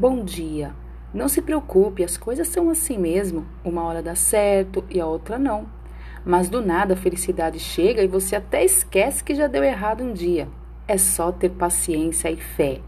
Bom dia. Não se preocupe, as coisas são assim mesmo. Uma hora dá certo e a outra não. Mas do nada a felicidade chega e você até esquece que já deu errado um dia. É só ter paciência e fé.